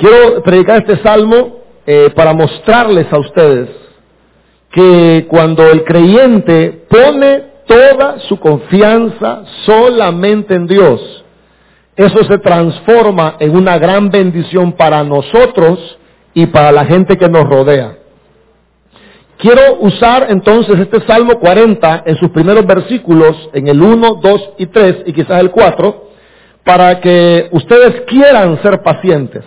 Quiero predicar este salmo eh, para mostrarles a ustedes que cuando el creyente pone toda su confianza solamente en Dios, eso se transforma en una gran bendición para nosotros y para la gente que nos rodea. Quiero usar entonces este Salmo 40 en sus primeros versículos, en el 1, 2 y 3 y quizás el 4, para que ustedes quieran ser pacientes.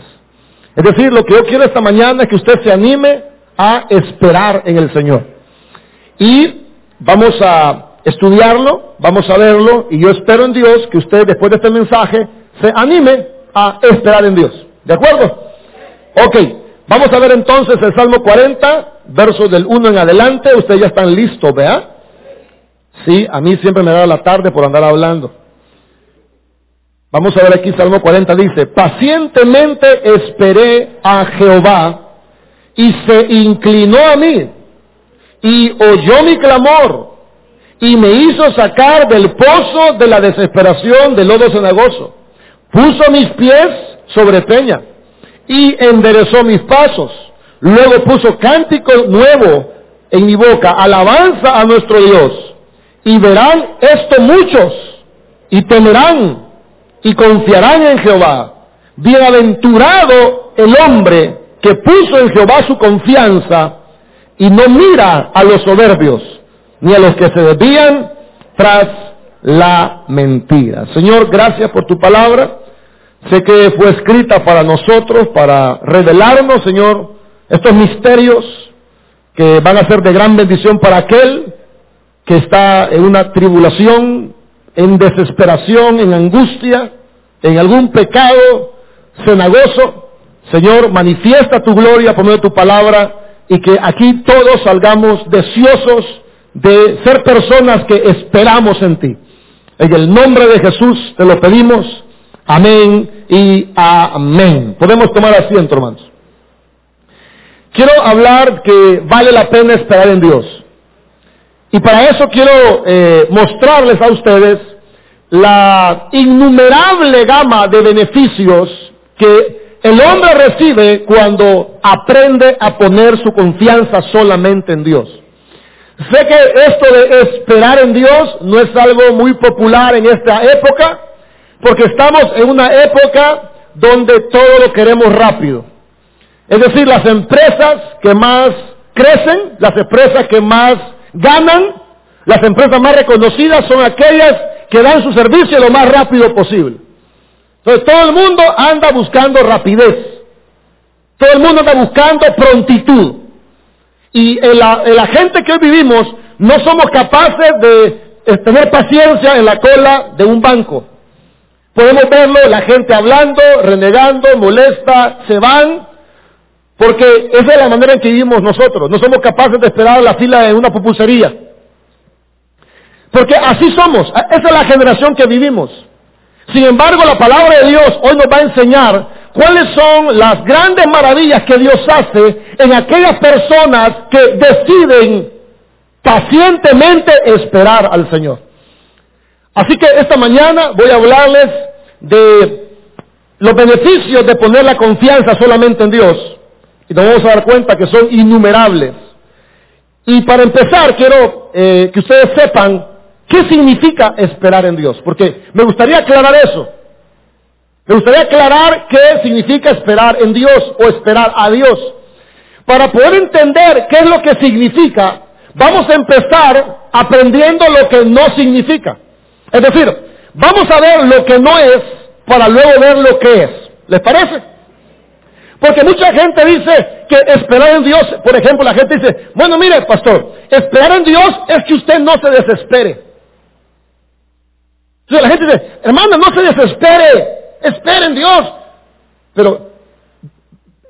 Es decir, lo que yo quiero esta mañana es que usted se anime a esperar en el Señor. Y vamos a estudiarlo, vamos a verlo, y yo espero en Dios que usted después de este mensaje se anime a esperar en Dios. ¿De acuerdo? Ok, vamos a ver entonces el Salmo 40, versos del 1 en adelante. Ustedes ya están listos, ¿vea? Sí, a mí siempre me da la tarde por andar hablando. Vamos a ver aquí Salmo 40 dice, pacientemente esperé a Jehová y se inclinó a mí y oyó mi clamor y me hizo sacar del pozo de la desesperación del lodo cenagoso. Puso mis pies sobre peña y enderezó mis pasos. Luego puso cántico nuevo en mi boca, alabanza a nuestro Dios. Y verán esto muchos y temerán y confiarán en Jehová. Bienaventurado el hombre que puso en Jehová su confianza y no mira a los soberbios, ni a los que se desvían tras la mentira. Señor, gracias por tu palabra. Sé que fue escrita para nosotros, para revelarnos, Señor, estos misterios que van a ser de gran bendición para aquel que está en una tribulación, en desesperación, en angustia, en algún pecado cenagoso. Señor, manifiesta tu gloria por medio de tu palabra y que aquí todos salgamos deseosos de ser personas que esperamos en ti. En el nombre de Jesús te lo pedimos. Amén y amén. Podemos tomar asiento, hermanos. Quiero hablar que vale la pena esperar en Dios. Y para eso quiero eh, mostrarles a ustedes la innumerable gama de beneficios que el hombre recibe cuando aprende a poner su confianza solamente en Dios. Sé que esto de esperar en Dios no es algo muy popular en esta época, porque estamos en una época donde todo lo queremos rápido. Es decir, las empresas que más crecen, las empresas que más ganan, las empresas más reconocidas son aquellas que dan su servicio lo más rápido posible. Entonces todo el mundo anda buscando rapidez. Todo el mundo anda buscando prontitud. Y en la, gente que hoy vivimos no somos capaces de tener paciencia en la cola de un banco. Podemos verlo, la gente hablando, renegando, molesta, se van, porque esa es la manera en que vivimos nosotros. No somos capaces de esperar la fila de una pupusería. Porque así somos. Esa es la generación que vivimos. Sin embargo, la palabra de Dios hoy nos va a enseñar cuáles son las grandes maravillas que Dios hace en aquellas personas que deciden pacientemente esperar al Señor. Así que esta mañana voy a hablarles de los beneficios de poner la confianza solamente en Dios. Y nos vamos a dar cuenta que son innumerables. Y para empezar, quiero eh, que ustedes sepan qué significa esperar en Dios. Porque me gustaría aclarar eso. Me gustaría aclarar qué significa esperar en Dios o esperar a Dios. Para poder entender qué es lo que significa, vamos a empezar aprendiendo lo que no significa. Es decir, vamos a ver lo que no es para luego ver lo que es. ¿Les parece? Porque mucha gente dice que esperar en Dios, por ejemplo, la gente dice, bueno, mire, pastor, esperar en Dios es que usted no se desespere. Entonces la gente dice, hermano, no se desespere, espere en Dios. Pero,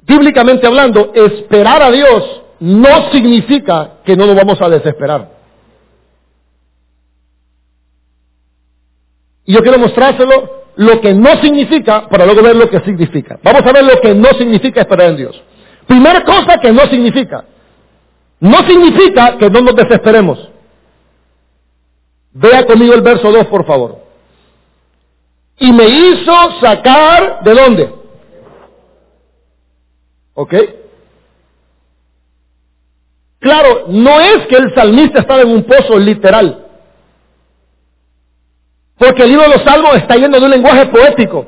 bíblicamente hablando, esperar a Dios no significa que no nos vamos a desesperar. Y yo quiero mostrárselo lo que no significa para luego ver lo que significa. Vamos a ver lo que no significa esperar en Dios. Primera cosa que no significa. No significa que no nos desesperemos. Vea conmigo el verso 2, por favor. Y me hizo sacar de dónde? ¿Ok? Claro, no es que el salmista estaba en un pozo literal. Porque el libro de los salmos está yendo de un lenguaje poético.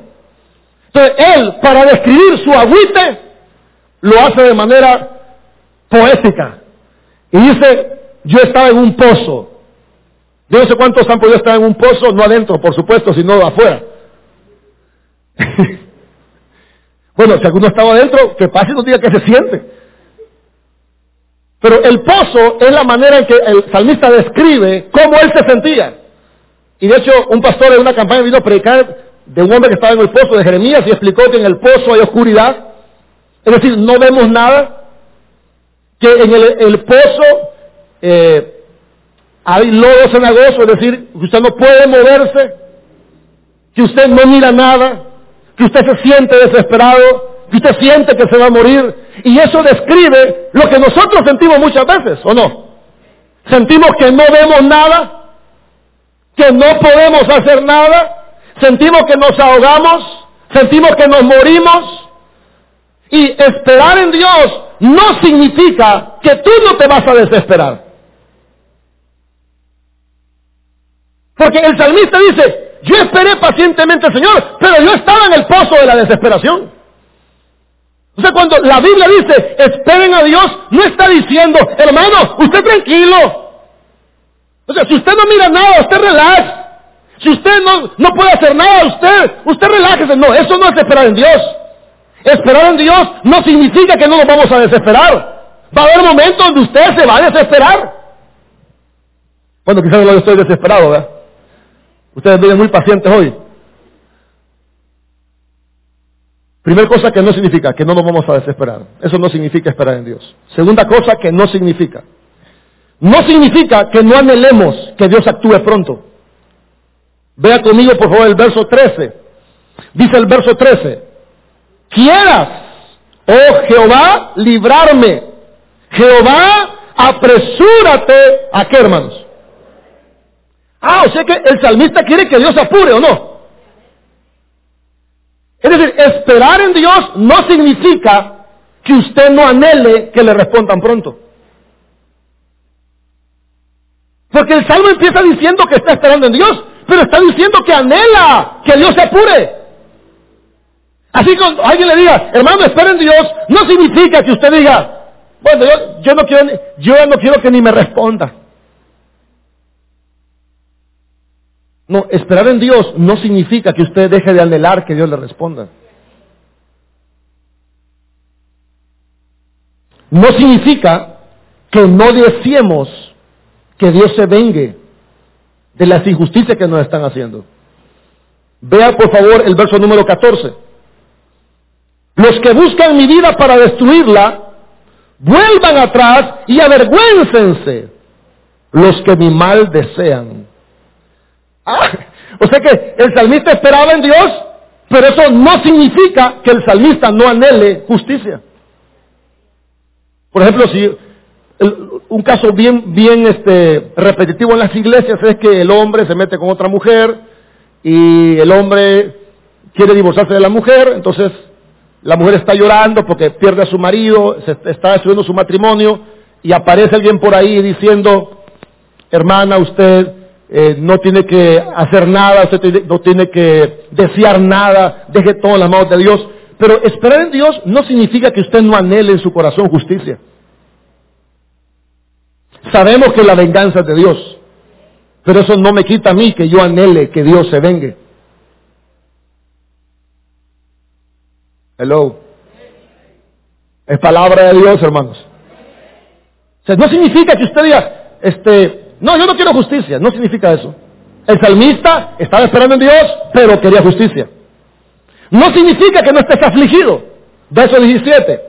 Entonces, él, para describir su agüite, lo hace de manera poética. Y dice, yo estaba en un pozo. Yo no sé cuántos han podido estar en un pozo, no adentro, por supuesto, sino afuera. bueno, si alguno estaba adentro, que pase y nos diga que se siente. Pero el pozo es la manera en que el salmista describe cómo él se sentía. Y de hecho, un pastor en una campaña vino a predicar de un hombre que estaba en el pozo de Jeremías y explicó que en el pozo hay oscuridad. Es decir, no vemos nada. Que en el, pozo eh, hay lodo cenagoso, es decir, que usted no puede moverse, que usted no mira nada, que usted se siente desesperado, que usted siente que se va a morir. Y eso describe lo que nosotros sentimos muchas veces, ¿o no? Sentimos que no vemos nada, que no podemos hacer nada, sentimos que nos ahogamos, sentimos que nos morimos. Y esperar en Dios no significa que tú no te vas a desesperar. Porque el salmista dice, yo esperé pacientemente al Señor, pero yo estaba en el pozo de la desesperación. O sea, cuando la Biblia dice, esperen a Dios, no está diciendo, hermano, usted tranquilo, o sea, si usted no mira nada, usted relaja. Si usted no, no puede hacer nada, usted, usted relájese. No, eso no es esperar en Dios. Esperar en Dios no significa que no nos vamos a desesperar. Va a haber momentos donde usted se va a desesperar. Bueno, quizás yo estoy desesperado, ¿verdad? Ustedes viven muy pacientes hoy. Primera cosa que no significa que no nos vamos a desesperar. Eso no significa esperar en Dios. Segunda cosa que no significa no significa que no anhelemos que Dios actúe pronto. Vea conmigo por favor el verso 13. Dice el verso 13, quieras, oh Jehová, librarme. Jehová, apresúrate a qué hermanos. Ah, o sea que el salmista quiere que Dios apure o no. Es decir, esperar en Dios no significa que usted no anhele que le respondan pronto. Porque el salmo empieza diciendo que está esperando en Dios, pero está diciendo que anhela que Dios se apure. Así cuando alguien le diga, hermano, espera en Dios, no significa que usted diga, bueno, yo, no quiero, yo no quiero que ni me responda. No, esperar en Dios no significa que usted deje de anhelar que Dios le responda. No significa que no deseemos que Dios se vengue de las injusticias que nos están haciendo. Vea por favor el verso número 14. Los que buscan mi vida para destruirla, vuelvan atrás y avergüéncense los que mi mal desean. Ah, o sea que el salmista esperaba en Dios, pero eso no significa que el salmista no anhele justicia. Por ejemplo, si un caso bien, bien este, repetitivo en las iglesias es que el hombre se mete con otra mujer y el hombre quiere divorciarse de la mujer, entonces la mujer está llorando porque pierde a su marido, se está destruyendo su matrimonio y aparece alguien por ahí diciendo, hermana, usted eh, no tiene que hacer nada, usted no tiene que desear nada, deje todo en las manos de Dios. Pero esperar en Dios no significa que usted no anhele en su corazón justicia. Sabemos que la venganza es de Dios, pero eso no me quita a mí que yo anhele que Dios se vengue. Hello. Es palabra de Dios, hermanos. O sea, no significa que usted diga, este, no, yo no quiero justicia. No significa eso. El salmista estaba esperando en Dios, pero quería justicia. No significa que no estés afligido. Verso 17.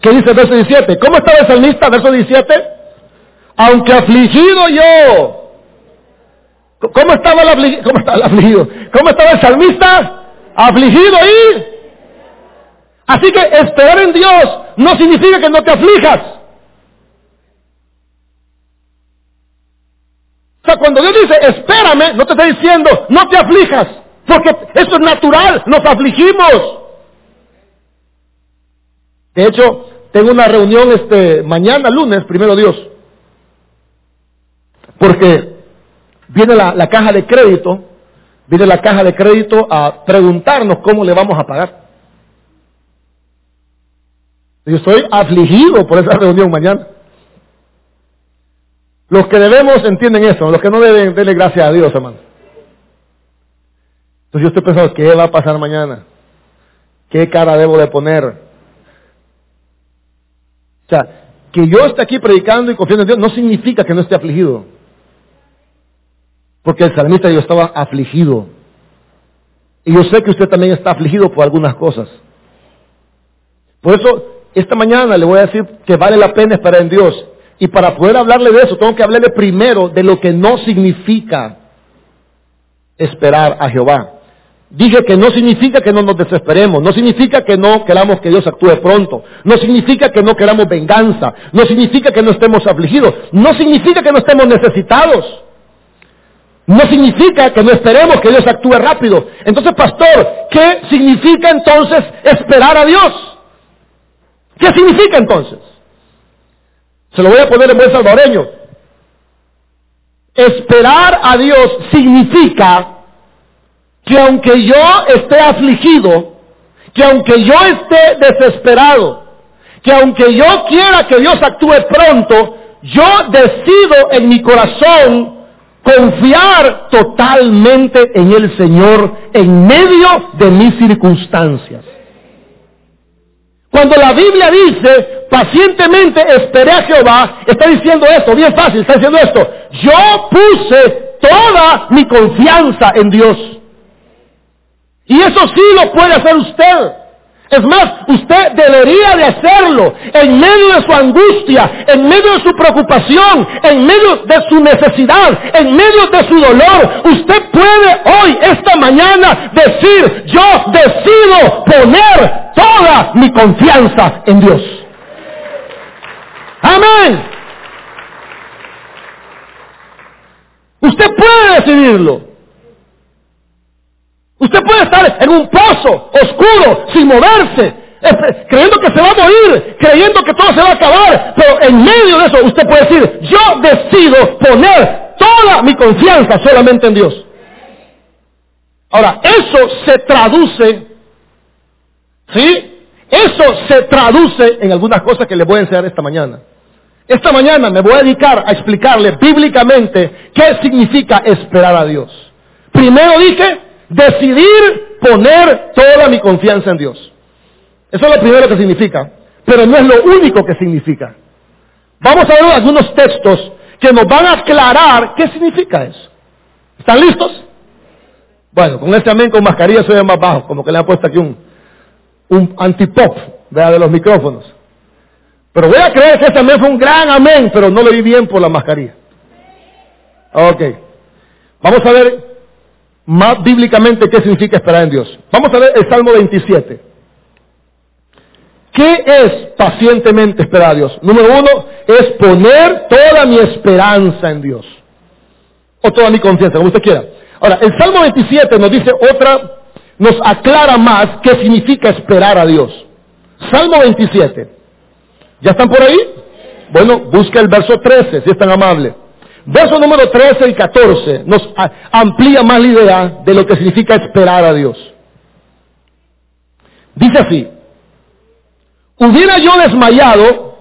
¿Qué dice el verso 17? ¿Cómo estaba el salmista? Verso 17 aunque afligido yo. ¿Cómo estaba el afligido? ¿Cómo estaba el salmista? Afligido y... Así que esperar en Dios no significa que no te aflijas. O sea, cuando Dios dice, espérame, no te está diciendo, no te aflijas, porque eso es natural, nos afligimos. De hecho, tengo una reunión este mañana, lunes, primero Dios. Porque viene la, caja de crédito, viene la caja de crédito a preguntarnos cómo le vamos a pagar. Yo estoy afligido por esa reunión mañana. Los que debemos entienden eso, los que no deben, denle gracias a Dios, hermano. Entonces yo estoy pensando, ¿qué va a pasar mañana? ¿Qué cara debo de poner? O sea, que yo esté aquí predicando y confiando en Dios no significa que no esté afligido. Porque el salmista yo estaba afligido. Y yo sé que usted también está afligido por algunas cosas. Por eso, esta mañana le voy a decir que vale la pena esperar en Dios. Y para poder hablarle de eso, tengo que hablarle primero de lo que no significa esperar a Jehová. Dije que no significa que no nos desesperemos, no significa que no queramos que Dios actúe pronto, no significa que no queramos venganza, no significa que no estemos afligidos, no significa que no estemos necesitados, no significa que no esperemos que Dios actúe rápido. Entonces, pastor, ¿qué significa entonces esperar a Dios? ¿Qué significa entonces? Se lo voy a poner en buen salvadoreño. Esperar a Dios significa que aunque yo esté afligido, que aunque yo esté desesperado, que aunque yo quiera que Dios actúe pronto, yo decido en mi corazón confiar totalmente en el Señor en medio de mis circunstancias. Cuando la Biblia dice, pacientemente esperé a Jehová, está diciendo esto, bien fácil, está diciendo esto, yo puse toda mi confianza en Dios. Y eso sí lo puede hacer usted. Es más, usted debería de hacerlo en medio de su angustia, en medio de su preocupación, en medio de su necesidad, en medio de su dolor. Usted puede hoy, esta mañana, decir, yo decido poner toda mi confianza en Dios. Amén. Usted puede decidirlo. Usted puede estar en un pozo oscuro, sin moverse, creyendo que se va a morir, creyendo que todo se va a acabar, pero en medio de eso usted puede decir, yo decido poner toda mi confianza solamente en Dios. Ahora, eso se traduce, ¿sí? Eso se traduce en algunas cosas que le voy a enseñar esta mañana. Esta mañana me voy a dedicar a explicarle bíblicamente qué significa esperar a Dios. Primero dije, Decidir poner toda mi confianza en Dios. Eso es lo primero que significa, pero no es lo único que significa. Vamos a ver algunos textos que nos van a aclarar qué significa eso. ¿Están listos? Bueno, con este amén con mascarilla soy más bajo, como que le han puesto aquí un, un antipop de los micrófonos. Pero voy a creer que este amén fue un gran amén, pero no lo vi bien por la mascarilla. Ok. Vamos a ver más bíblicamente qué significa esperar en Dios. Vamos a ver el Salmo 27. ¿Qué es pacientemente esperar a Dios? Número uno, es poner toda mi esperanza en Dios. O toda mi confianza, como usted quiera. Ahora, el Salmo 27 nos dice otra, nos aclara más qué significa esperar a Dios. Salmo 27. ¿Ya están por ahí? Bueno, busca el verso 13, si es tan amable. Verso número 13 y 14 nos amplía más la idea de lo que significa esperar a Dios. Dice así, hubiera yo desmayado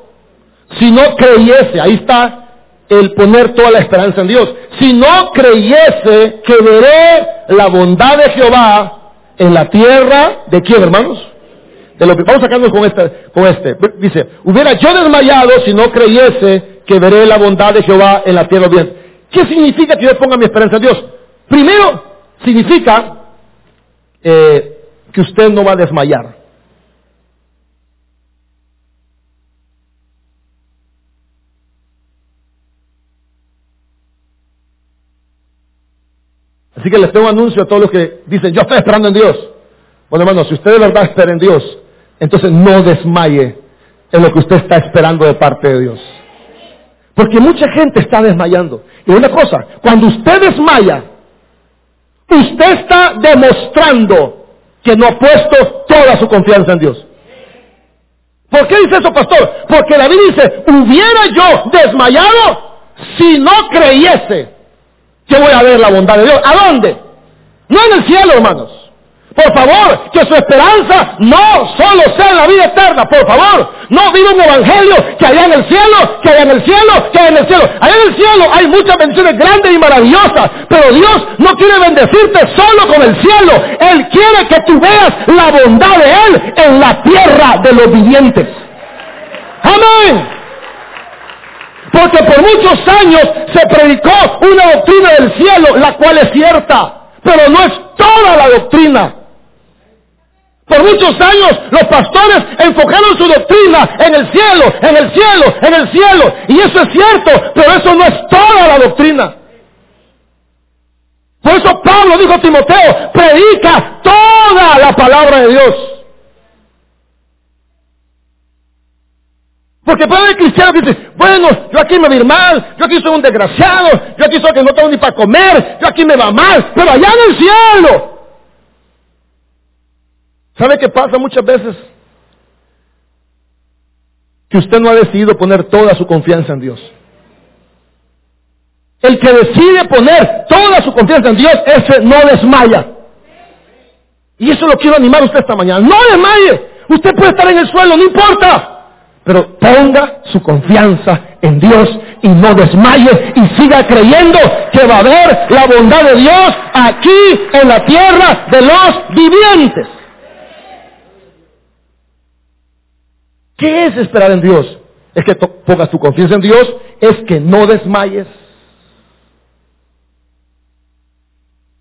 si no creyese, ahí está el poner toda la esperanza en Dios, si no creyese que veré la bondad de Jehová en la tierra, ¿de quién hermanos? De lo que vamos sacando con este, con este. Dice, hubiera yo desmayado si no creyese que veré la bondad de Jehová en la tierra bien. ¿Qué significa que yo ponga mi esperanza en Dios? Primero, significa eh, que usted no va a desmayar. Así que les tengo un anuncio a todos los que dicen, yo estoy esperando en Dios. Bueno, hermano, si usted de verdad espera en Dios, entonces no desmaye en lo que usted está esperando de parte de Dios. Porque mucha gente está desmayando. Y una cosa, cuando usted desmaya, usted está demostrando que no ha puesto toda su confianza en Dios. ¿Por qué dice eso, pastor? Porque David dice, hubiera yo desmayado si no creyese que voy a ver la bondad de Dios. ¿A dónde? No en el cielo, hermanos. Por favor, que su esperanza no solo sea la vida eterna. Por favor, no viva un evangelio que allá en el cielo, que allá en el cielo, que allá en el cielo. Allá en el cielo hay muchas bendiciones grandes y maravillosas. Pero Dios no quiere bendecirte solo con el cielo. Él quiere que tú veas la bondad de Él en la tierra de los vivientes. Amén. Porque por muchos años se predicó una doctrina del cielo, la cual es cierta, pero no es toda la doctrina. Por muchos años los pastores enfocaron su doctrina en el cielo, en el cielo, en el cielo. Y eso es cierto, pero eso no es toda la doctrina. Por eso Pablo dijo a Timoteo, predica toda la palabra de Dios. Porque puede haber cristianos que bueno, yo aquí me voy mal, yo aquí soy un desgraciado, yo aquí soy que no tengo ni para comer, yo aquí me va mal, pero allá en el cielo, ¿Sabe qué pasa muchas veces? Que usted no ha decidido poner toda su confianza en Dios. El que decide poner toda su confianza en Dios, ese no desmaya. Y eso lo quiero animar a usted esta mañana. No desmaye. Usted puede estar en el suelo, no importa. Pero ponga su confianza en Dios y no desmaye y siga creyendo que va a haber la bondad de Dios aquí en la tierra de los vivientes. ¿Qué es esperar en Dios? Es que pongas tu confianza en Dios, es que no desmayes.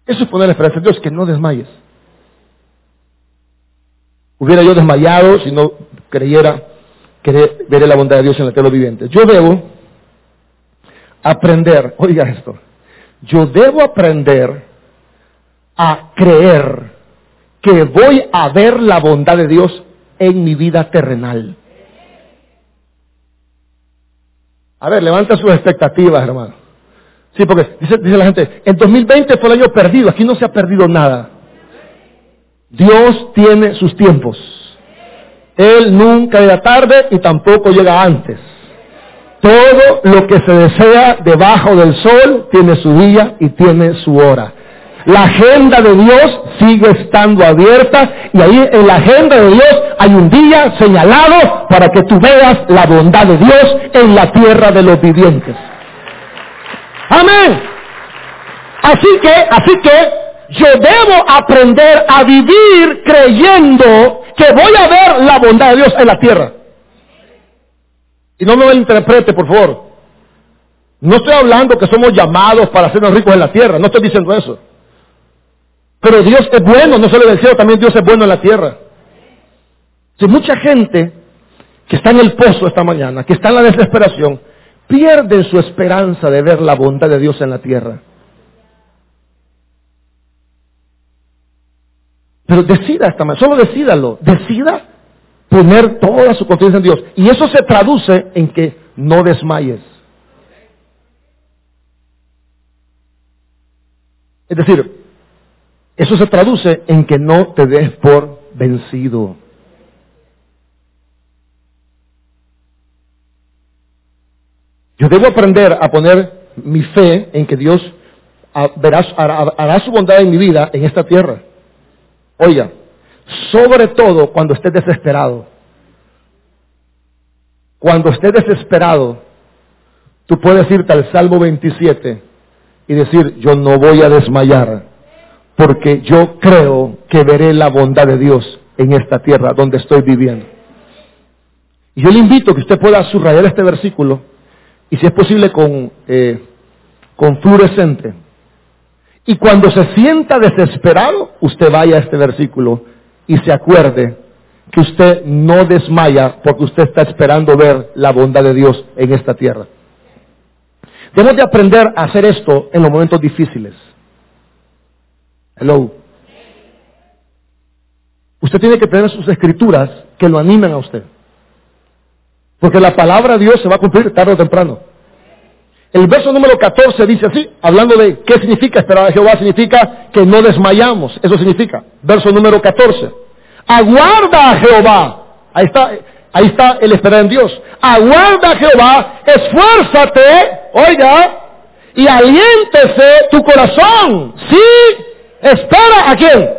Eso es poner esperanza en Dios, que no desmayes. Hubiera yo desmayado si no creyera que veré la bondad de Dios en la tierra viviente. Yo debo aprender, oiga esto, yo debo aprender a creer que voy a ver la bondad de Dios en mi vida terrenal. A ver, levanta sus expectativas, hermano. Sí, porque dice, la gente, en 2020 fue el año perdido, aquí no se ha perdido nada. Dios tiene sus tiempos. Él nunca llega tarde y tampoco llega antes. Todo lo que se desea debajo del sol tiene su día y tiene su hora. La agenda de Dios sigue estando abierta y ahí en la agenda de Dios hay un día señalado para que tú veas la bondad de Dios en la tierra de los vivientes. Amén. Así que, así que yo debo aprender a vivir creyendo que voy a ver la bondad de Dios en la tierra. Y no me interprete, por favor. No estoy hablando que somos llamados para hacernos ricos en la tierra. No estoy diciendo eso. Pero Dios es bueno, no solo en el cielo, también Dios es bueno en la tierra. Si mucha gente que está en el pozo esta mañana, que está en la desesperación, pierde su esperanza de ver la bondad de Dios en la tierra. Pero decida esta mañana, solo decídalo, decida poner toda su confianza en Dios. Y eso se traduce en que no desmayes. Es decir, eso se traduce en que no te des por vencido. Yo debo aprender a poner mi fe en que Dios hará, su bondad en mi vida en esta tierra. Oiga, sobre todo cuando estés desesperado. Cuando estés desesperado, tú puedes irte al Salmo 27 y decir, yo no voy a desmayar porque yo creo que veré la bondad de Dios en esta tierra donde estoy viviendo. Y yo le invito a que usted pueda subrayar este versículo y si es posible con, eh, con fluorescente. Y cuando se sienta desesperado, usted vaya a este versículo y se acuerde que usted no desmaya porque usted está esperando ver la bondad de Dios en esta tierra. Debemos de aprender a hacer esto en los momentos difíciles. Hello. Usted tiene que tener sus escrituras que lo animen a usted. Porque la palabra de Dios se va a cumplir tarde o temprano. El verso número 14 dice así, hablando de qué significa esperar a Jehová, significa que no desmayamos. Eso significa. Verso número 14. Aguarda a Jehová. Ahí está. Ahí está el esperar en Dios. Aguarda a Jehová, esfuérzate, oiga, y aliéntese tu corazón. Sí, espera a quién.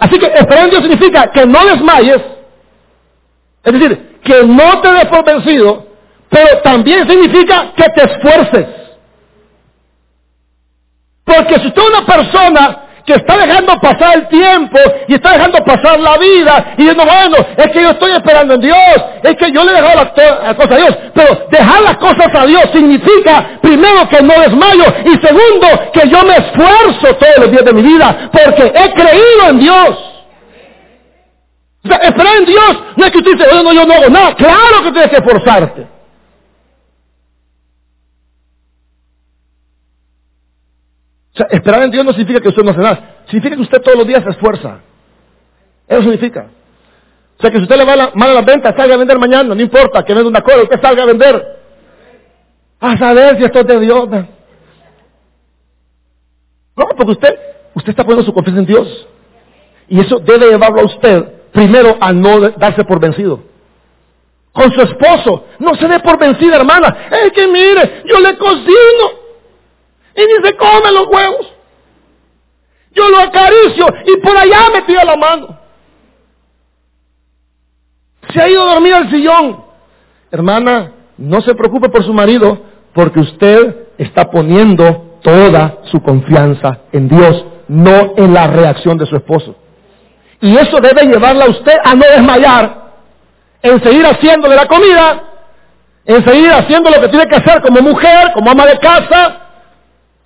Así que esperar en Dios significa que no desmayes. Es decir, que no te des por vencido, pero también significa que te esfuerces. Porque si usted es una persona que está dejando pasar el tiempo y está dejando pasar la vida y diciendo, bueno, es que yo estoy esperando en Dios, es que yo le he dejado las, cosas a Dios, pero dejar las cosas a Dios significa, primero, que no desmayo y segundo, que yo me esfuerzo todos los días de mi vida porque he creído en Dios. O esperar en Dios no es que usted dice, bueno, yo no hago nada, claro que tienes que esforzarte. Sea, esperar en Dios no significa que usted no hace nada. Significa que usted todos los días se esfuerza. Eso significa. O sea, que si usted le va la, mal a las ventas, salga a vender mañana, no importa que venda una cosa, usted salga a vender. A saber si esto es de Dios. No, porque usted, usted está poniendo su confianza en Dios. Y eso debe llevarlo a usted, primero, a no darse por vencido. Con su esposo, no se dé por vencida, hermana. Es que mire, yo le cocino y ni se come los huevos. Yo lo acaricio y por allá me tira la mano. Se ha ido a dormir al sillón. Hermana, no se preocupe por su marido porque usted está poniendo toda su confianza en Dios, no en la reacción de su esposo. Y eso debe llevarla a usted a no desmayar, en seguir haciéndole la comida, en seguir haciendo lo que tiene que hacer como mujer, como ama de casa,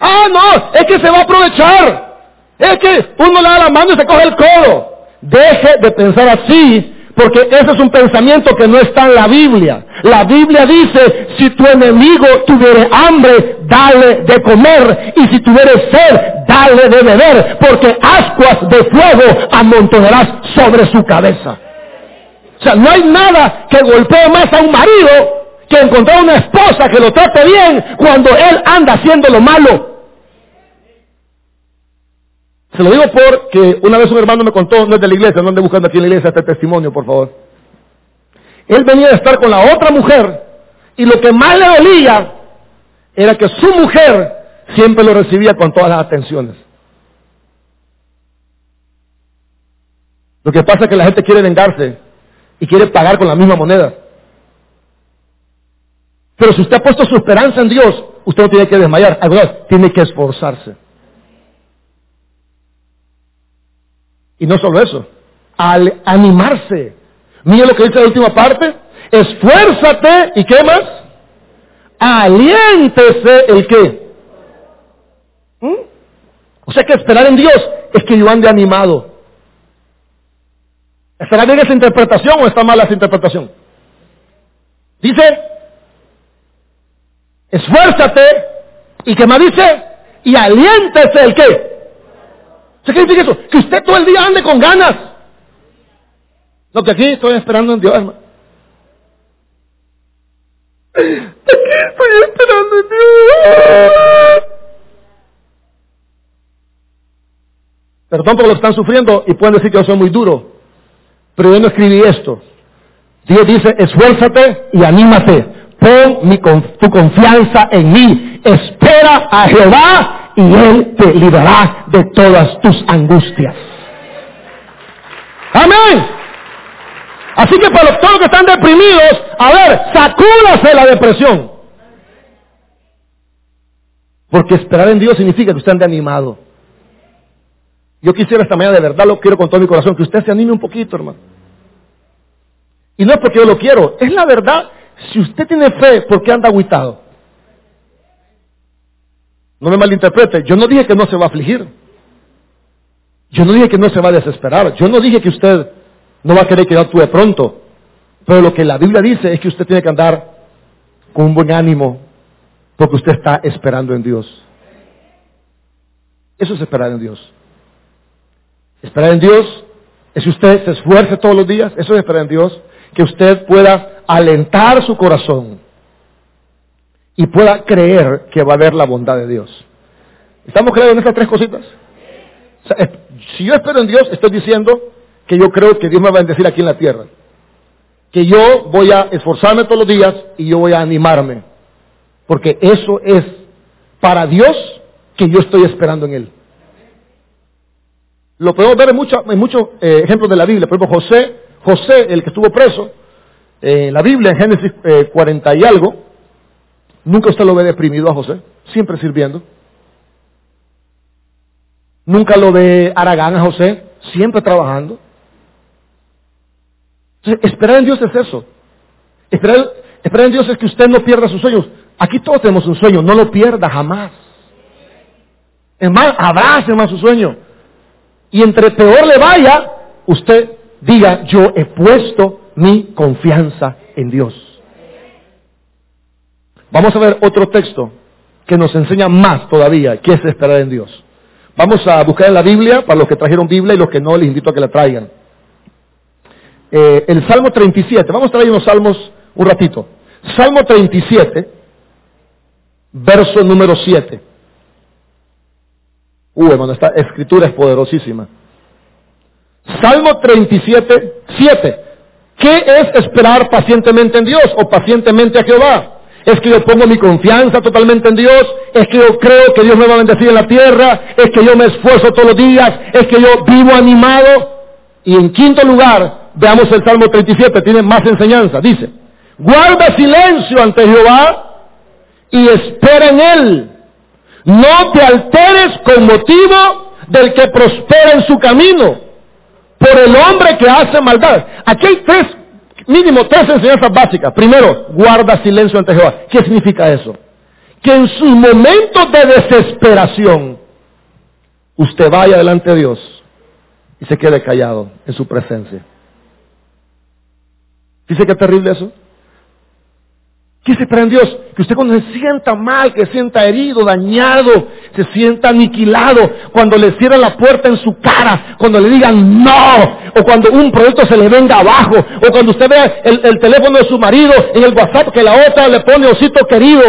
Ah, no, es que se va a aprovechar. Es que uno le da la mano y se coge el codo. Deje de pensar así, porque ese es un pensamiento que no está en la Biblia. La Biblia dice, si tu enemigo tuviere hambre, dale de comer, y si tuviere sed, dale de beber, porque ascuas de fuego amontonarás sobre su cabeza. O sea, no hay nada que golpee más a un marido que encontrar una esposa que lo trate bien cuando él anda haciendo lo malo. Se lo digo porque una vez un hermano me contó, no es de la iglesia, no ande buscando aquí en la iglesia este testimonio, por favor. Él venía a estar con la otra mujer y lo que más le dolía era que su mujer siempre lo recibía con todas las atenciones. Lo que pasa es que la gente quiere vengarse y quiere pagar con la misma moneda. Pero si usted ha puesto su esperanza en Dios, usted no tiene que desmayar, al tiene que esforzarse. Y no solo eso, al animarse. Mire lo que dice la última parte. Esfuérzate y qué más? Aliéntese el qué. ¿Mm? O sea que esperar en Dios es que yo ande animado. ¿Estará bien esa interpretación o está mala esa interpretación? Dice, esfuérzate y qué más dice, y aliéntese el qué. ¿Qué significa eso? Que usted todo el día ande con ganas. Lo que aquí estoy esperando en Dios, hermano. Aquí estoy esperando en Dios. Perdón por lo que están sufriendo y pueden decir que yo soy muy duro. Pero yo no escribí esto. Dios dice, esfuérzate y anímate. Pon mi, tu confianza en mí. Espera a Jehová y Él te librará de todas tus angustias. Amén. Así que para todos los que están deprimidos, a ver, sacúdase la depresión. Porque esperar en Dios significa que usted ande animado. Yo quisiera esta mañana, de verdad lo quiero con todo mi corazón, que usted se anime un poquito, hermano. Y no es porque yo lo quiero, es la verdad. Si usted tiene fe, ¿por qué anda aguitado? No me malinterprete, yo no dije que no se va a afligir. Yo no dije que no se va a desesperar. Yo no dije que usted no va a querer que actúe pronto. Pero lo que la Biblia dice es que usted tiene que andar con un buen ánimo porque usted está esperando en Dios. Eso es esperar en Dios. Esperar en Dios es que usted se esfuerce todos los días. Eso es esperar en Dios. Que usted pueda alentar su corazón y pueda creer que va a haber la bondad de Dios. ¿Estamos creyendo en estas tres cositas? si yo espero en Dios, estoy diciendo que yo creo que Dios me va a bendecir aquí en la tierra. que yo voy a esforzarme todos los días y yo voy a animarme. Porque eso es para Dios que yo estoy esperando en Él. Lo podemos ver en, muchos eh, ejemplos de la Biblia. Por ejemplo, José, José, el que estuvo preso, eh, en la Biblia, en Génesis 40 eh, y algo, nunca usted lo ve deprimido a José, siempre sirviendo. Nunca lo ve aragán a José, siempre trabajando. esperar en Dios es eso. Esperar, esperar en Dios es que usted no pierda sus sueños. Aquí todos tenemos un sueño, no lo pierda jamás. Es más, abrace más su sueño. Y entre peor le vaya, usted diga, yo he puesto mi confianza en Dios. Vamos a ver otro texto que nos enseña más todavía qué es esperar en Dios. Vamos a buscar en la Biblia, para los que trajeron Biblia y los que no, les invito a que la traigan. Eh, el Salmo 37, vamos a traer unos salmos un ratito. Salmo 37, verso número 7. Uy, hermano, esta escritura es poderosísima. Salmo 37, 7. ¿Qué es esperar pacientemente en Dios o pacientemente a Jehová? Es que yo pongo mi confianza totalmente en Dios, es que yo creo que Dios me va a bendecir en la tierra, es que yo me esfuerzo todos los días, es que yo vivo animado. Y en quinto lugar, veamos el Salmo 37, tiene más enseñanza. Dice, guarda silencio ante Jehová y espera en Él. No te alteres con motivo del que prospera en su camino, por el hombre que hace maldad. Aquí hay tres Mínimo tres enseñanzas básicas. Primero, guarda silencio ante Jehová. ¿Qué significa eso? Que en sus momentos de desesperación, usted vaya delante de Dios y se quede callado en su presencia. ¿Dice qué terrible eso? ¿Qué se en Dios? Que usted cuando se sienta mal, que se sienta herido, dañado, se sienta aniquilado, cuando le cierran la puerta en su cara, cuando le digan no, o cuando un proyecto se le venga abajo, o cuando usted vea el, teléfono de su marido en el WhatsApp que la otra le pone osito querido,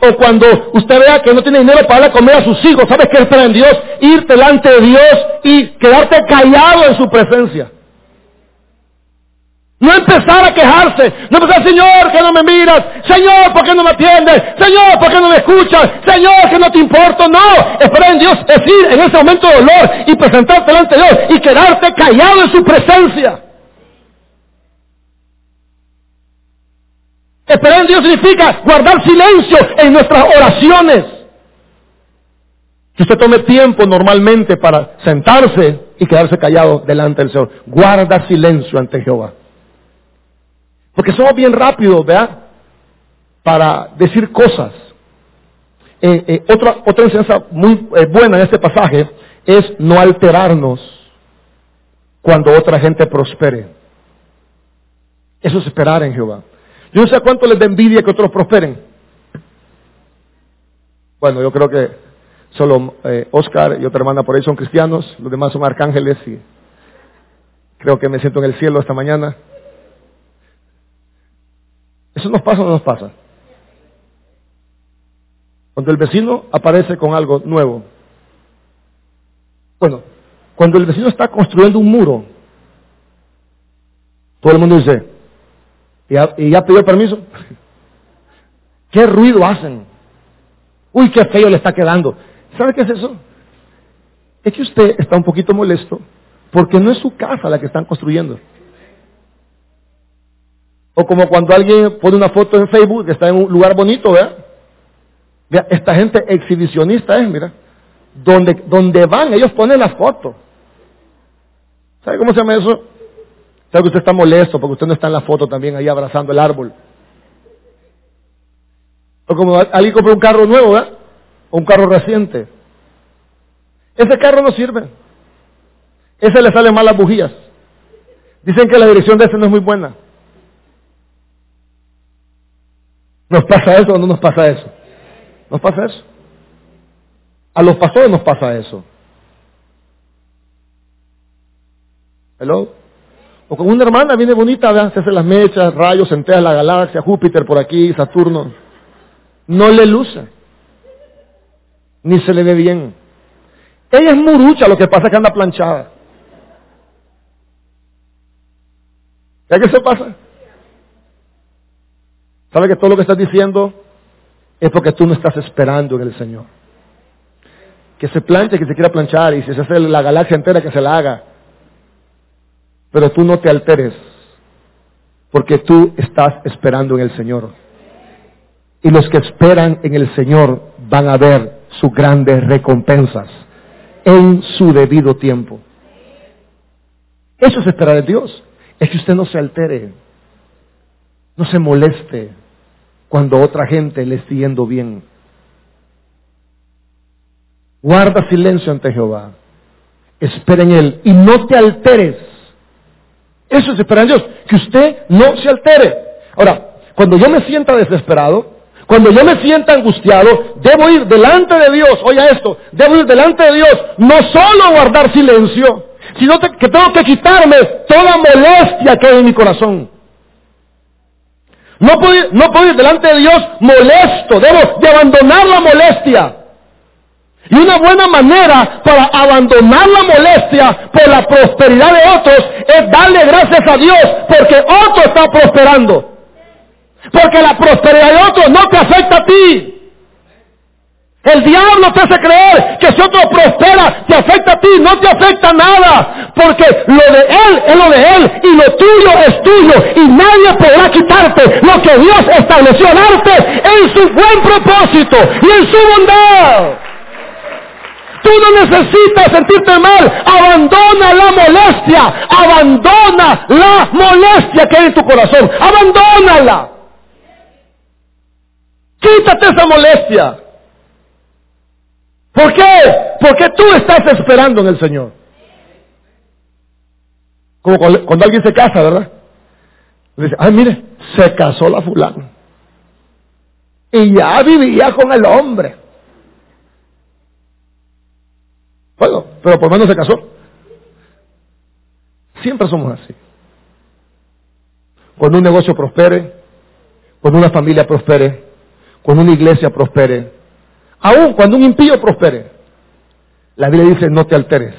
O cuando usted vea que no tiene dinero para comer a sus hijos, ¿sabes qué espera en Dios? Ir delante de Dios y quedarte callado en su presencia. No empezar a quejarse, no empezar, Señor, que no me miras, Señor, ¿por qué no me atiendes? Señor, ¿por qué no me escuchas? Señor, que no te importo. No, esperar en Dios es ir en ese momento de dolor y presentarte delante de Dios y quedarte callado en su presencia. Esperar en Dios significa guardar silencio en nuestras oraciones. Que usted tome tiempo normalmente para sentarse y quedarse callado delante del Señor. Guarda silencio ante Jehová. Porque somos bien rápidos, ¿verdad? Para decir cosas. Eh, eh, otra, otra enseñanza muy eh, buena en este pasaje es no alterarnos cuando otra gente prospere. Eso es esperar en Jehová. Yo no sé cuánto les da envidia que otros prosperen. Bueno, yo creo que solo Oscar y otra hermana por ahí son cristianos, los demás son arcángeles y creo que me siento en el cielo esta mañana. ¿Eso nos pasa o no nos pasa? Cuando el vecino aparece con algo nuevo. Bueno, cuando el vecino está construyendo un muro, todo el mundo dice, ¿y ya, pidió permiso? ¿Qué ruido hacen? Uy, qué feo le está quedando. ¿Sabe qué es eso? Es que usted está un poquito molesto porque no es su casa la que están construyendo. O como cuando alguien pone una foto en Facebook que está en un lugar bonito, ¿verdad? esta gente exhibicionista es, mira. Donde, donde van, ellos ponen las fotos. ¿Sabe cómo se llama eso? ¿Sabe que usted está molesto porque usted no está en la foto también ahí abrazando el árbol? O como alguien compra un carro nuevo, ¿verdad? O un carro reciente. Ese carro no sirve. Ese le sale mal las bujías. Dicen que la dirección de ese no es muy buena. ¿Nos pasa eso o no nos pasa eso? ¿Nos pasa eso? A los pastores nos pasa eso. ¿Hello? O con una hermana viene bonita, vean, se hace las mechas, rayos, se la galaxia, Júpiter por aquí, Saturno. No le luce. Ni se le ve bien. Ella es murucha, lo que pasa es que anda planchada. ¿Ya qué se pasa? ¿Sabe que todo lo que estás diciendo es porque tú no estás esperando en el Señor? Que se planche, que se quiera planchar, y si se hace la galaxia entera, que se la haga. Pero tú no te alteres, porque tú estás esperando en el Señor. Y los que esperan en el Señor van a ver sus grandes recompensas en su debido tiempo. Eso es esperar en Dios. Es que usted no se altere, no se moleste cuando otra gente le esté yendo bien. Guarda silencio ante Jehová. Espera en Él y no te alteres. Eso es esperar en Dios. Que usted no se altere. Ahora, cuando yo me sienta desesperado, cuando yo me sienta angustiado, debo ir delante de Dios, oiga esto, debo ir delante de Dios, no solo guardar silencio, sino que tengo que quitarme toda molestia que hay en mi corazón. No puedo, no puedo ir delante de Dios molesto, debo de abandonar la molestia. Y una buena manera para abandonar la molestia por la prosperidad de otros es darle gracias a Dios porque otro está prosperando. Porque la prosperidad de otro no te afecta a ti. El diablo te hace creer que si otro prospera, te afecta a ti, no te afecta nada. Porque lo de él es lo de él y lo tuyo es tuyo. Y nadie podrá quitarte lo que Dios estableció en arte en su buen propósito y en su bondad. Tú no necesitas sentirte mal. Abandona la molestia. Abandona la molestia que hay en tu corazón. Abandónala. Quítate esa molestia. ¿Por qué? Porque tú estás esperando en el Señor. Como cuando alguien se casa, ¿verdad? Dice, ay, mire, se casó la fulana. Y ya vivía con el hombre. Bueno, pero por lo menos se casó. Siempre somos así. Cuando un negocio prospere, cuando una familia prospere, cuando una iglesia prospere, aún cuando un impío prospere, la Biblia dice no te alteres.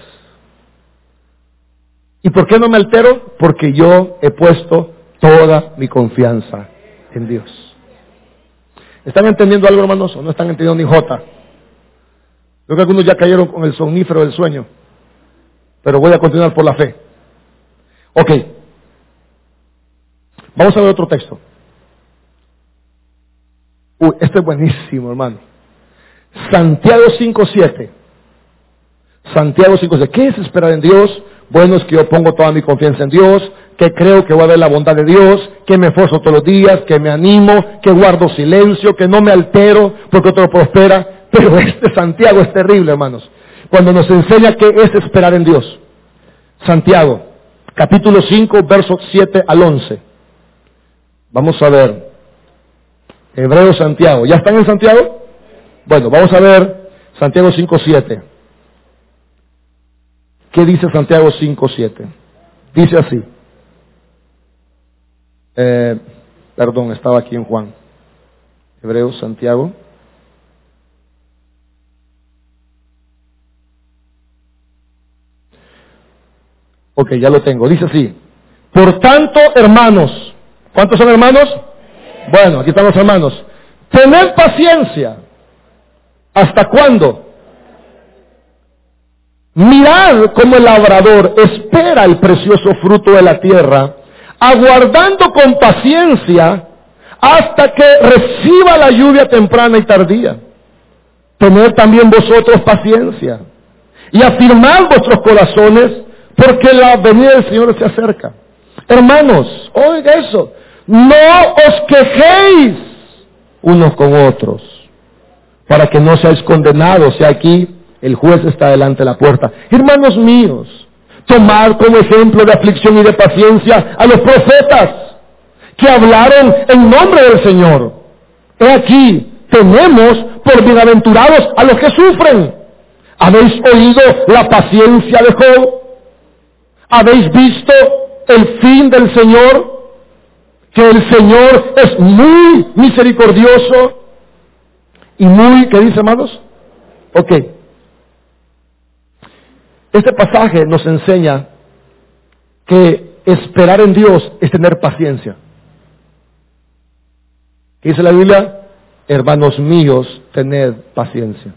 ¿Y por qué no me altero? Porque yo he puesto toda mi confianza en Dios. ¿Están entendiendo algo, hermanos? ¿O no están entendiendo ni jota? Creo que algunos ya cayeron con el somnífero del sueño. Pero voy a continuar por la fe. Ok. Vamos a ver otro texto. Uy, este es buenísimo, hermano. Santiago 5.7. Santiago 5.7. ¿Qué es esperar en Dios? Bueno, es que yo pongo toda mi confianza en Dios, que creo que voy a ver la bondad de Dios, que me esfuerzo todos los días, que me animo, que guardo silencio, que no me altero porque otro prospera. Pero este Santiago es terrible, hermanos. Cuando nos enseña qué es esperar en Dios. Santiago, capítulo 5, versos 7 al 11. Vamos a ver. Hebreo Santiago. ¿Ya están en Santiago? Bueno, vamos a ver Santiago 5.7. ¿Qué dice Santiago 5.7? Dice así. Eh, perdón, estaba aquí en Juan. Hebreo Santiago. Ok, ya lo tengo. Dice así. Por tanto, hermanos. ¿Cuántos son hermanos? Bueno, aquí están los hermanos. Tener paciencia. ¿Hasta cuándo? Mirad cómo el labrador espera el precioso fruto de la tierra, aguardando con paciencia hasta que reciba la lluvia temprana y tardía. Tened también vosotros paciencia y afirmad vuestros corazones porque la venida del Señor se acerca. Hermanos, oiga eso, no os quejéis unos con otros, para que no seáis condenados. Y aquí el juez está delante de la puerta. Hermanos míos, tomad como ejemplo de aflicción y de paciencia a los profetas que hablaron en nombre del Señor. He aquí, tenemos por bienaventurados a los que sufren. ¿Habéis oído la paciencia de Job? ¿Habéis visto el fin del Señor? que el Señor es muy misericordioso y muy, ¿qué dice hermanos? Ok. Este pasaje nos enseña que esperar en Dios es tener paciencia. ¿Qué dice la Biblia? Hermanos míos, tened paciencia.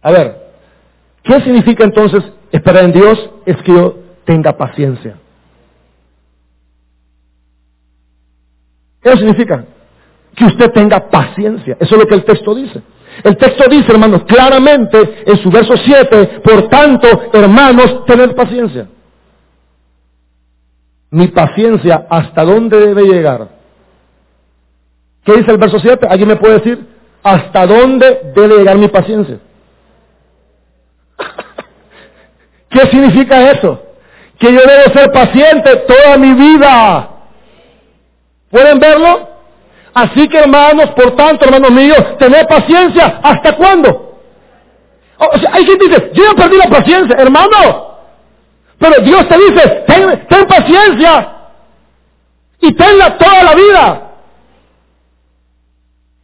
A ver, ¿qué significa entonces esperar en Dios? Es que yo tenga paciencia. ¿Qué significa? Que usted tenga paciencia. Eso es lo que el texto dice. El texto dice, hermanos, claramente en su verso 7, por tanto, hermanos, tened paciencia. Mi paciencia, ¿hasta dónde debe llegar? ¿Qué dice el verso 7? ¿Alguien me puede decir? ¿Hasta dónde debe llegar mi paciencia? ¿Qué significa eso? Que yo debo ser paciente toda mi vida. ¿Pueden verlo? Así que hermanos, por tanto, hermanos míos, tened paciencia. ¿Hasta cuándo? O sea, hay gente que dice, yo ya perdí la paciencia, hermano. Pero Dios te dice, ten, ten paciencia. Y tenla toda la vida.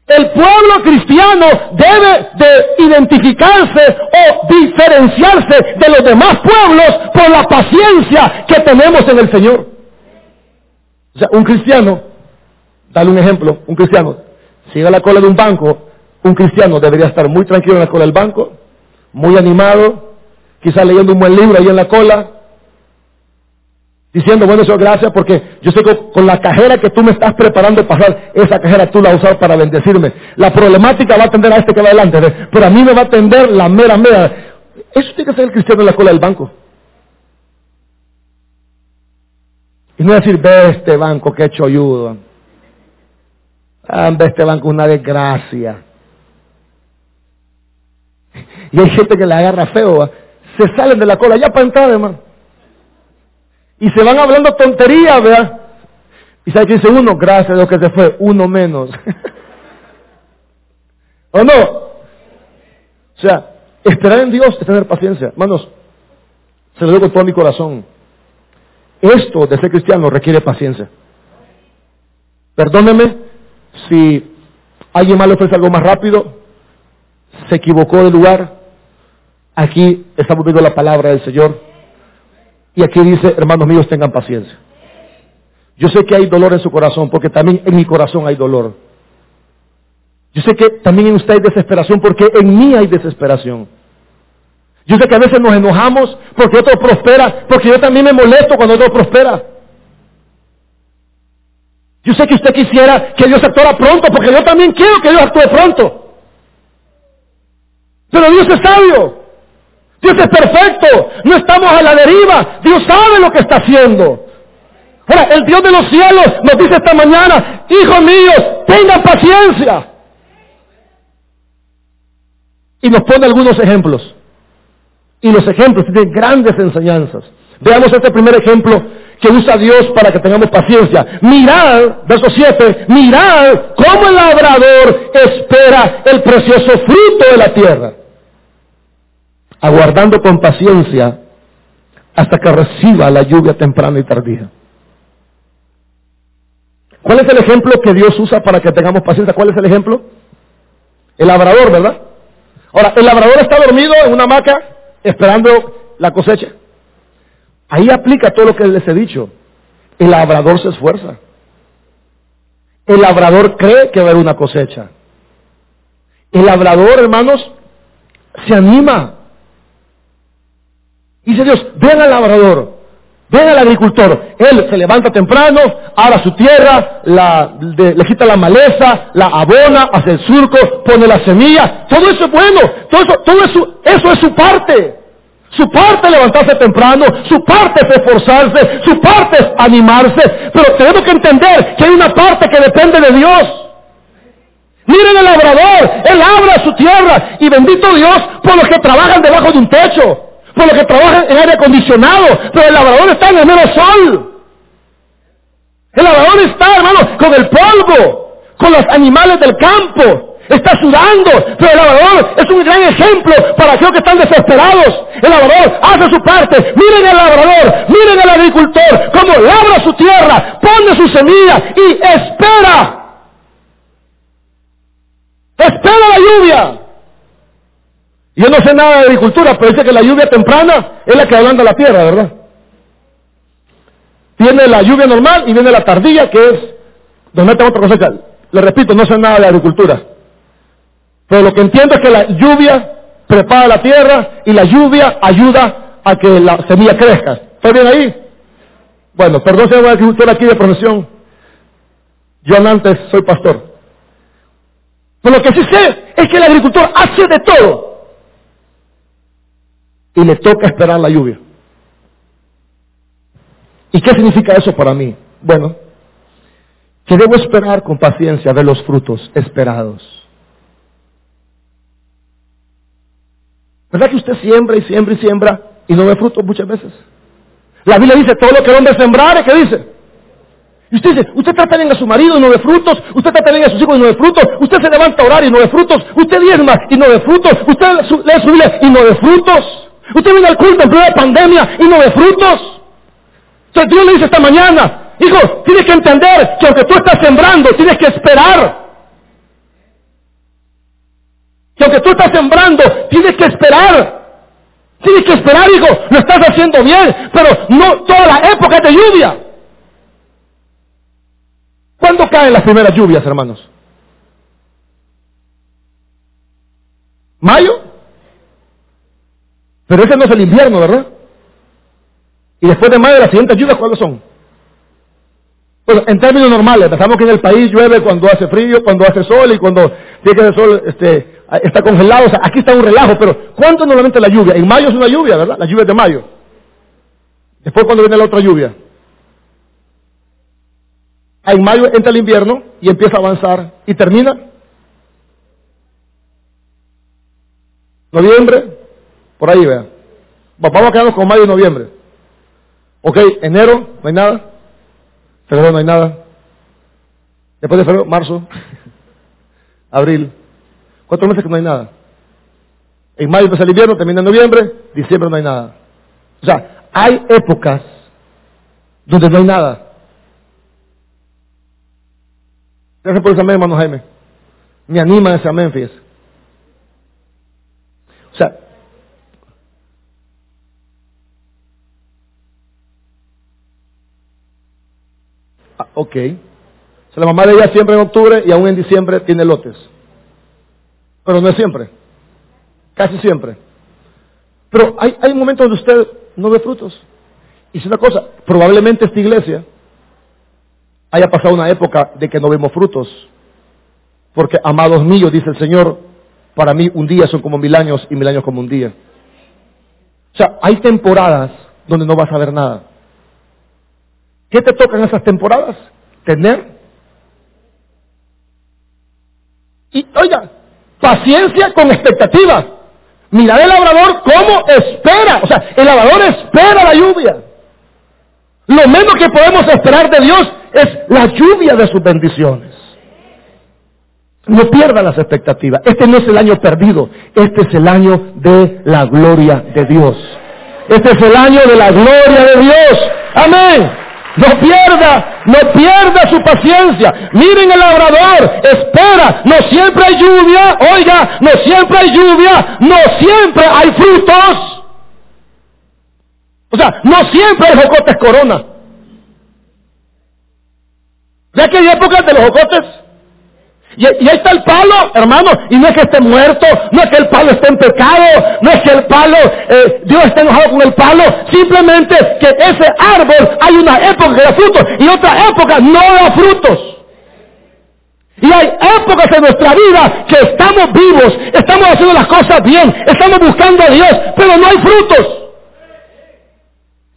El pueblo cristiano debe de identificarse o diferenciarse de los demás pueblos por la paciencia que tenemos en el Señor. O sea, un cristiano, dale un ejemplo, un cristiano, sigue a la cola de un banco, un cristiano debería estar muy tranquilo en la cola del banco, muy animado, quizás leyendo un buen libro ahí en la cola, Diciendo, bueno, Señor, gracias porque yo sé que con la cajera que tú me estás preparando para pasar, esa cajera tú la usado para bendecirme. La problemática va a atender a este que va adelante, pero a mí me va a atender la mera mera. Eso tiene que ser el cristiano en la cola del banco. Y no decir, ve este banco que hecho ve este banco una desgracia. Y hay gente que le agarra feo, se salen de la cola ya para entrar, hermano. Y se van hablando tonterías, ¿verdad? Y sabe que dice uno, gracias a Dios que se fue, uno menos. ¿O no? O sea, esperar en Dios es tener paciencia. Hermanos, se lo digo con todo mi corazón. Esto de ser cristiano requiere paciencia. Perdóneme si alguien más le ofrece algo más rápido, se equivocó de lugar. Aquí estamos viendo la palabra del Señor. Y aquí dice, hermanos míos, tengan paciencia. Yo sé que hay dolor en su corazón, porque también en mi corazón hay dolor. Yo sé que también en usted hay desesperación, porque en mí hay desesperación. Yo sé que a veces nos enojamos porque otro prospera, porque yo también me molesto cuando otro prospera. Yo sé que usted quisiera que Dios actuara pronto, porque yo también quiero que Dios actúe pronto. Pero Dios es sabio. Dios es perfecto. No estamos a la deriva. Dios sabe lo que está haciendo. Ahora, el Dios de los cielos nos dice esta mañana, hijos míos, tengan paciencia. Y nos pone algunos ejemplos. Y los ejemplos tienen grandes enseñanzas. Veamos este primer ejemplo que usa Dios para que tengamos paciencia. Mirad, verso 7, mirad cómo el labrador espera el precioso fruto de la tierra aguardando con paciencia hasta que reciba la lluvia temprana y tardía. ¿Cuál es el ejemplo que Dios usa para que tengamos paciencia? ¿Cuál es el ejemplo? El labrador, ¿verdad? Ahora, el labrador está dormido en una hamaca esperando la cosecha. Ahí aplica todo lo que les he dicho. El labrador se esfuerza. El labrador cree que va a haber una cosecha. El labrador, hermanos, se anima. Dice Dios, ven al labrador, ven al agricultor. Él se levanta temprano, abra su tierra, le quita la maleza, la abona, hace el surco, pone la semilla. Todo eso es bueno, todo eso, todo eso, eso es su parte. Su parte es levantarse temprano, su parte es esforzarse, su parte es animarse, pero tenemos que entender que hay una parte que depende de Dios. Miren el labrador, él abra su tierra y bendito Dios por los que trabajan debajo de un techo por los que trabajan en aire acondicionado, pero el labrador está en el mero sol. El labrador está, hermano, con el polvo, con los animales del campo. Está sudando, pero el labrador es un gran ejemplo para aquellos que están desesperados. El labrador hace su parte. Miren el labrador, miren el agricultor, cómo labra su tierra, pone su semilla y espera. Espera la lluvia. Yo no sé nada de agricultura, pero dice que la lluvia temprana es la que ablanda la tierra, ¿verdad? Viene la lluvia normal y viene la tardía, que es donde está otra cosecha. le repito, no sé nada de agricultura. Pero lo que entiendo es que la lluvia prepara la tierra y la lluvia ayuda a que la semilla crezca. ¿Está bien ahí? Bueno, perdón si voy agricultor aquí de profesión. Yo antes soy pastor. Pero lo que sí sé es que el agricultor hace de todo. Y le toca esperar la lluvia. ¿Y qué significa eso para mí? Bueno, que debo esperar con paciencia ver los frutos esperados. ¿Verdad que usted siembra y siembra y siembra y no ve frutos muchas veces? La Biblia dice, todo lo que el hombre sembrar, ¿qué dice? Y usted dice, usted trata bien a su marido y no ve frutos, usted trata bien a sus hijos y no ve frutos, usted se levanta a orar y no ve frutos, usted diezma y no ve frutos, usted lee su Biblia y no ve frutos, usted viene al culto en plena pandemia y no ve frutos. Entonces Dios le dice esta mañana, hijo, tienes que entender que aunque tú estás sembrando, tienes que esperar. Que aunque tú estás sembrando, tienes que esperar. Tienes que esperar, hijo, lo estás haciendo bien, pero no toda la época es de lluvia. ¿Cuándo caen las primeras lluvias, hermanos? ¿Mayo? Pero ese no es el invierno, ¿verdad? Y después de mayo, las siguientes lluvias, ¿cuáles son? Bueno, en términos normales, pensamos que en el país llueve cuando hace frío, cuando hace sol y cuando tiene que hacer sol este, está congelado. O sea, aquí está un relajo, pero ¿cuánto normalmente la lluvia? En mayo es una lluvia, ¿verdad? La lluvia es de mayo. Después, cuando viene la otra lluvia? En mayo entra el invierno y empieza a avanzar y termina. Noviembre, por ahí, vean. Vamos a quedarnos con mayo y noviembre. Ok, enero, no hay nada. Febrero no hay nada. Después de febrero, marzo, abril. Cuatro meses que no hay nada. En mayo empieza el invierno, termina en noviembre, diciembre no hay nada. O sea, hay épocas donde no hay nada. Gracias por ese amén, hermano Jaime. Me anima ese amén, fíjese. O sea, Ah, ok. la mamá de ella siempre en octubre y aún en diciembre tiene lotes. Pero no es siempre. Casi siempre. Pero hay, hay momentos donde usted no ve frutos. Y es una cosa, probablemente esta iglesia haya pasado una época de que no vemos frutos. Porque, amados míos, dice el Señor, para mí un día son como mil años y mil años como un día. O sea, hay temporadas donde no vas a ver nada. ¿Qué te tocan esas temporadas? Tener. Y oiga, paciencia con expectativa. Mira el labrador cómo espera. O sea, el labrador espera la lluvia. Lo menos que podemos esperar de Dios es la lluvia de sus bendiciones. No pierda las expectativas. Este no es el año perdido. Este es el año de la gloria de Dios. Este es el año de la gloria de Dios. Amén. No pierda, no pierda su paciencia. Miren el labrador, espera. No siempre hay lluvia, oiga, no siempre hay lluvia, no siempre hay frutos. O sea, no siempre hay jocotes corona. Ya que hay épocas de los jocotes y, ahí está el palo, hermano, y no es que esté muerto, no es que el palo esté en pecado, no es que el palo, eh, Dios esté enojado con el palo, simplemente que ese árbol hay una época que da frutos y otra época no da frutos. Y hay épocas en nuestra vida que estamos vivos, estamos haciendo las cosas bien, estamos buscando a Dios, pero no hay frutos.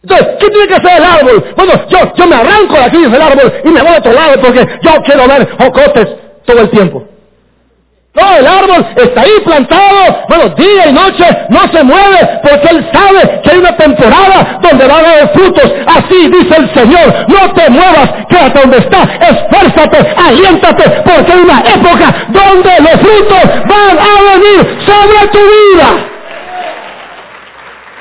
Entonces, ¿qué tiene que hacer el árbol? Bueno, yo, yo me arranco de aquí del árbol y me voy a otro lado porque yo quiero ver jocotes todo el tiempo. No, el árbol está ahí plantado, bueno, día y noche, no se mueve, porque él sabe que hay una temporada donde va a dar frutos. Así dice el Señor, no te muevas, quédate donde está, esfuérzate, aliéntate, porque hay una época donde los frutos van a venir sobre tu vida.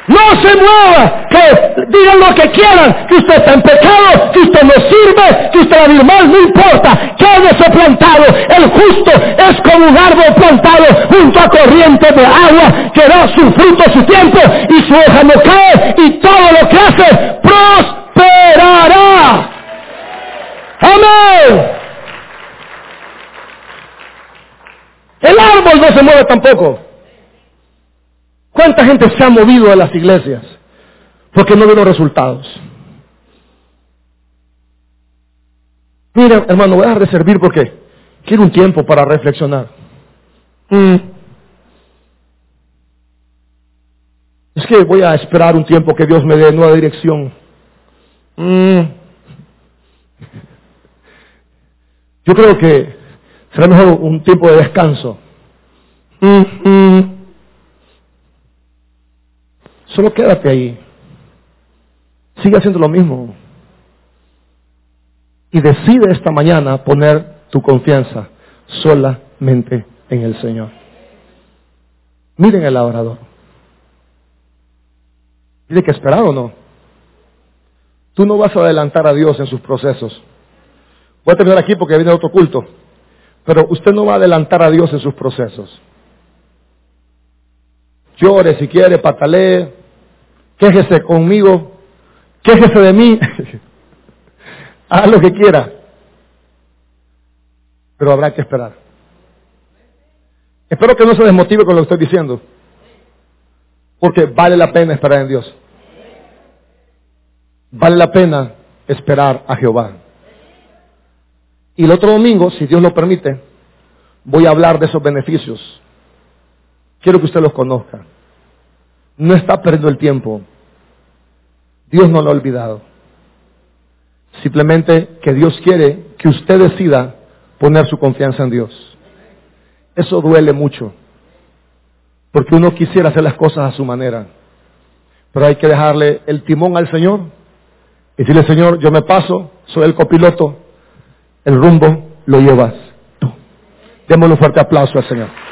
No se mueva, que digan lo que quieran, que usted está en pecado, que usted no sirve, que usted va a vivir mal, no importa, quédese plantado. El justo es como un árbol plantado junto a corrientes de agua que da su fruto su tiempo y su hoja no cae y todo lo que hace prosperará. Amén. El árbol no se mueve tampoco. ¿Cuánta gente se ha movido de las iglesias? Porque no ve los resultados. Mira, hermano, voy a dejar porque quiero un tiempo para reflexionar. Mm. Es que voy a esperar un tiempo que Dios me dé nueva dirección. Mm. Yo creo que será mejor un tiempo de descanso. Mm, Solo quédate ahí. Sigue haciendo lo mismo. Y decide esta mañana poner tu confianza solamente en el Señor. Miren el labrador. Tiene que esperar o no. Tú no vas a adelantar a Dios en sus procesos. Voy a terminar aquí porque viene otro culto. Pero usted no va a adelantar a Dios en sus procesos. Llore si quiere, patalee, quéjese conmigo, quéjese de mí, haga lo que quiera, pero habrá que esperar. Espero que no se desmotive con lo que estoy diciendo, porque vale la pena esperar en Dios. Vale la pena esperar a Jehová. Y el otro domingo, si Dios lo permite, voy a hablar de esos beneficios. Quiero que usted los conozca. No está perdiendo el tiempo. Dios no lo ha olvidado. Simplemente que Dios quiere que usted decida poner su confianza en Dios. Eso duele mucho. Porque uno quisiera hacer las cosas a su manera. Pero hay que dejarle el timón al Señor. Y decirle, Señor, yo me paso, soy el copiloto. El rumbo lo llevas tú. Démosle un fuerte aplauso al Señor.